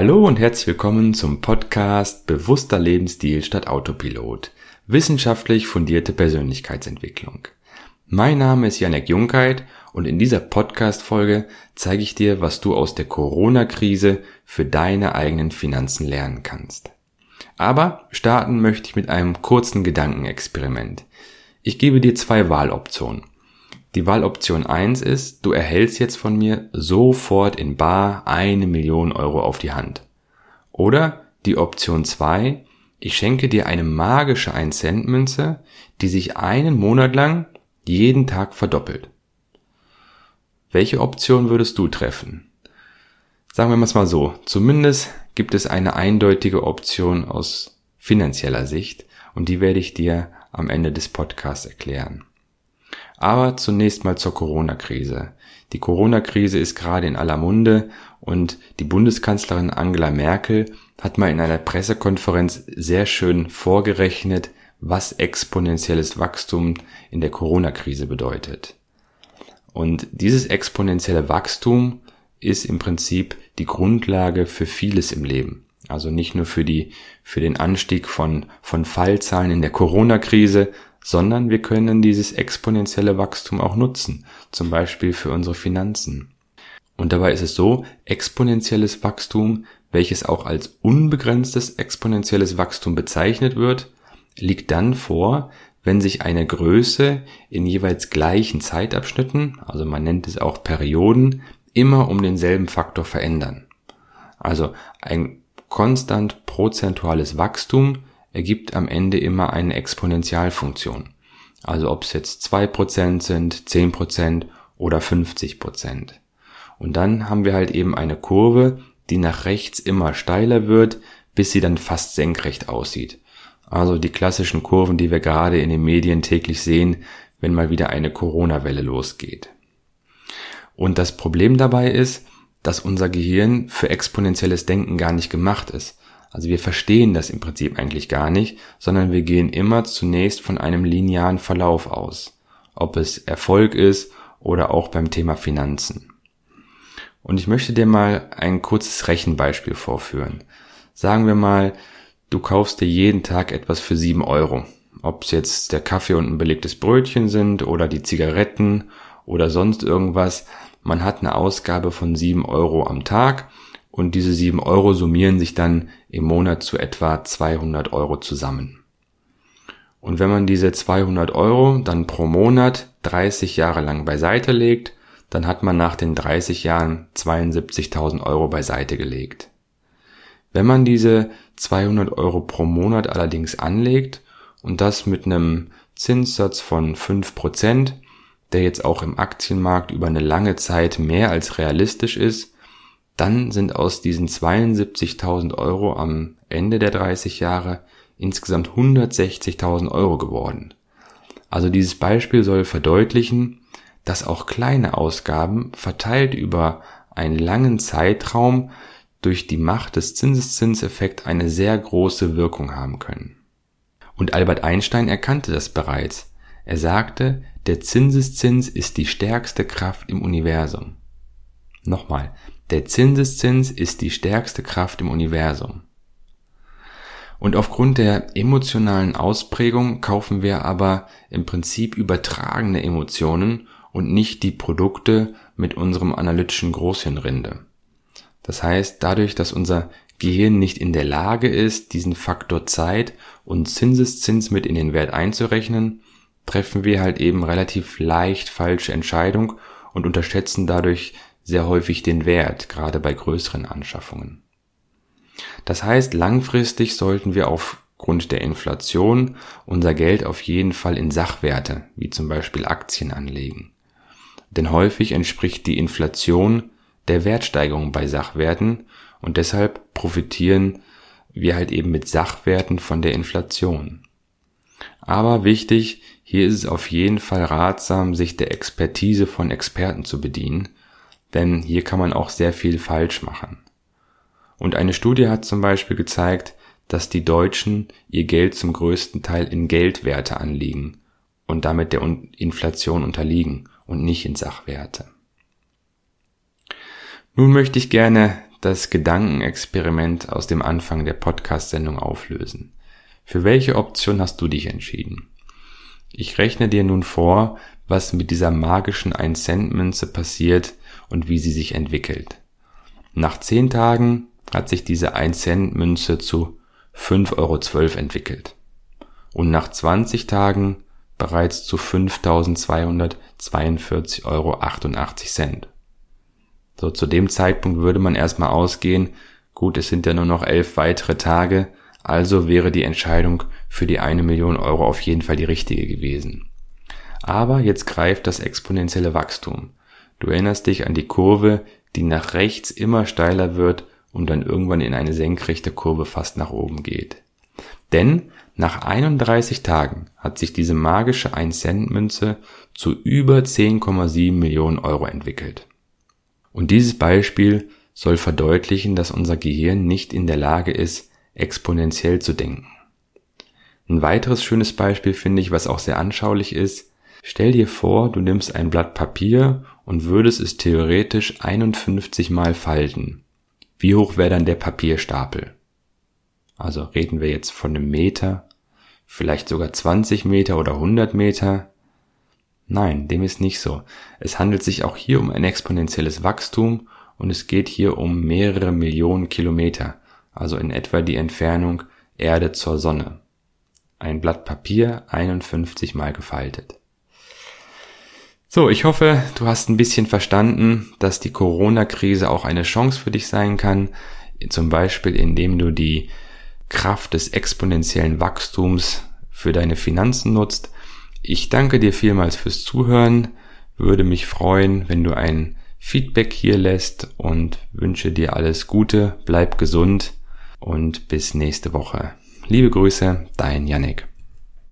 Hallo und herzlich willkommen zum Podcast Bewusster Lebensstil statt Autopilot. Wissenschaftlich fundierte Persönlichkeitsentwicklung. Mein Name ist Janek Junkheit und in dieser Podcast-Folge zeige ich dir, was du aus der Corona-Krise für deine eigenen Finanzen lernen kannst. Aber starten möchte ich mit einem kurzen Gedankenexperiment. Ich gebe dir zwei Wahloptionen. Die Wahloption 1 ist, du erhältst jetzt von mir sofort in bar eine Million Euro auf die Hand. Oder die Option 2, ich schenke dir eine magische 1 Cent Münze, die sich einen Monat lang jeden Tag verdoppelt. Welche Option würdest du treffen? Sagen wir mal so, zumindest gibt es eine eindeutige Option aus finanzieller Sicht und die werde ich dir am Ende des Podcasts erklären. Aber zunächst mal zur Corona-Krise. Die Corona-Krise ist gerade in aller Munde und die Bundeskanzlerin Angela Merkel hat mal in einer Pressekonferenz sehr schön vorgerechnet, was exponentielles Wachstum in der Corona-Krise bedeutet. Und dieses exponentielle Wachstum ist im Prinzip die Grundlage für vieles im Leben. Also nicht nur für die, für den Anstieg von, von Fallzahlen in der Corona-Krise, sondern wir können dieses exponentielle Wachstum auch nutzen, zum Beispiel für unsere Finanzen. Und dabei ist es so, exponentielles Wachstum, welches auch als unbegrenztes exponentielles Wachstum bezeichnet wird, liegt dann vor, wenn sich eine Größe in jeweils gleichen Zeitabschnitten, also man nennt es auch Perioden, immer um denselben Faktor verändern. Also ein konstant prozentuales Wachstum ergibt am Ende immer eine Exponentialfunktion. Also ob es jetzt zwei Prozent sind, zehn Prozent oder 50%. Und dann haben wir halt eben eine Kurve, die nach rechts immer steiler wird, bis sie dann fast senkrecht aussieht. Also die klassischen Kurven, die wir gerade in den Medien täglich sehen, wenn mal wieder eine Corona-Welle losgeht. Und das Problem dabei ist, dass unser Gehirn für exponentielles Denken gar nicht gemacht ist. Also wir verstehen das im Prinzip eigentlich gar nicht, sondern wir gehen immer zunächst von einem linearen Verlauf aus. Ob es Erfolg ist oder auch beim Thema Finanzen. Und ich möchte dir mal ein kurzes Rechenbeispiel vorführen. Sagen wir mal, du kaufst dir jeden Tag etwas für sieben Euro. Ob es jetzt der Kaffee und ein belegtes Brötchen sind oder die Zigaretten oder sonst irgendwas. Man hat eine Ausgabe von sieben Euro am Tag und diese sieben Euro summieren sich dann im Monat zu etwa 200 Euro zusammen. Und wenn man diese 200 Euro dann pro Monat 30 Jahre lang beiseite legt, dann hat man nach den 30 Jahren 72.000 Euro beiseite gelegt. Wenn man diese 200 Euro pro Monat allerdings anlegt und das mit einem Zinssatz von 5%, der jetzt auch im Aktienmarkt über eine lange Zeit mehr als realistisch ist, dann sind aus diesen 72.000 Euro am Ende der 30 Jahre insgesamt 160.000 Euro geworden. Also dieses Beispiel soll verdeutlichen, dass auch kleine Ausgaben verteilt über einen langen Zeitraum durch die Macht des Zinseszinseffekts eine sehr große Wirkung haben können. Und Albert Einstein erkannte das bereits. Er sagte, der Zinseszins ist die stärkste Kraft im Universum. Nochmal, der Zinseszins ist die stärkste Kraft im Universum. Und aufgrund der emotionalen Ausprägung kaufen wir aber im Prinzip übertragene Emotionen und nicht die Produkte mit unserem analytischen Großhirnrinde. Das heißt, dadurch, dass unser Gehirn nicht in der Lage ist, diesen Faktor Zeit und Zinseszins mit in den Wert einzurechnen, treffen wir halt eben relativ leicht falsche Entscheidungen und unterschätzen dadurch sehr häufig den Wert, gerade bei größeren Anschaffungen. Das heißt, langfristig sollten wir aufgrund der Inflation unser Geld auf jeden Fall in Sachwerte, wie zum Beispiel Aktien anlegen. Denn häufig entspricht die Inflation der Wertsteigerung bei Sachwerten und deshalb profitieren wir halt eben mit Sachwerten von der Inflation. Aber wichtig, hier ist es auf jeden Fall ratsam, sich der Expertise von Experten zu bedienen denn hier kann man auch sehr viel falsch machen. Und eine Studie hat zum Beispiel gezeigt, dass die Deutschen ihr Geld zum größten Teil in Geldwerte anlegen und damit der Inflation unterliegen und nicht in Sachwerte. Nun möchte ich gerne das Gedankenexperiment aus dem Anfang der Podcast-Sendung auflösen. Für welche Option hast du dich entschieden? Ich rechne dir nun vor, was mit dieser magischen 1-Cent-Münze passiert und wie sie sich entwickelt. Nach 10 Tagen hat sich diese 1-Cent-Münze zu 5,12 Euro entwickelt. Und nach 20 Tagen bereits zu 5.242,88 Euro. So, zu dem Zeitpunkt würde man erstmal ausgehen, gut, es sind ja nur noch elf weitere Tage, also wäre die Entscheidung für die eine Million Euro auf jeden Fall die richtige gewesen. Aber jetzt greift das exponentielle Wachstum. Du erinnerst dich an die Kurve, die nach rechts immer steiler wird und dann irgendwann in eine senkrechte Kurve fast nach oben geht. Denn nach 31 Tagen hat sich diese magische 1-Cent-Münze zu über 10,7 Millionen Euro entwickelt. Und dieses Beispiel soll verdeutlichen, dass unser Gehirn nicht in der Lage ist, exponentiell zu denken. Ein weiteres schönes Beispiel finde ich, was auch sehr anschaulich ist. Stell dir vor, du nimmst ein Blatt Papier und würdest es theoretisch 51 mal falten. Wie hoch wäre dann der Papierstapel? Also reden wir jetzt von einem Meter, vielleicht sogar 20 Meter oder 100 Meter. Nein, dem ist nicht so. Es handelt sich auch hier um ein exponentielles Wachstum und es geht hier um mehrere Millionen Kilometer, also in etwa die Entfernung Erde zur Sonne. Ein Blatt Papier 51 mal gefaltet. So, ich hoffe, du hast ein bisschen verstanden, dass die Corona-Krise auch eine Chance für dich sein kann, zum Beispiel indem du die Kraft des exponentiellen Wachstums für deine Finanzen nutzt. Ich danke dir vielmals fürs Zuhören, würde mich freuen, wenn du ein Feedback hier lässt und wünsche dir alles Gute, bleib gesund und bis nächste Woche. Liebe Grüße, dein Yannick.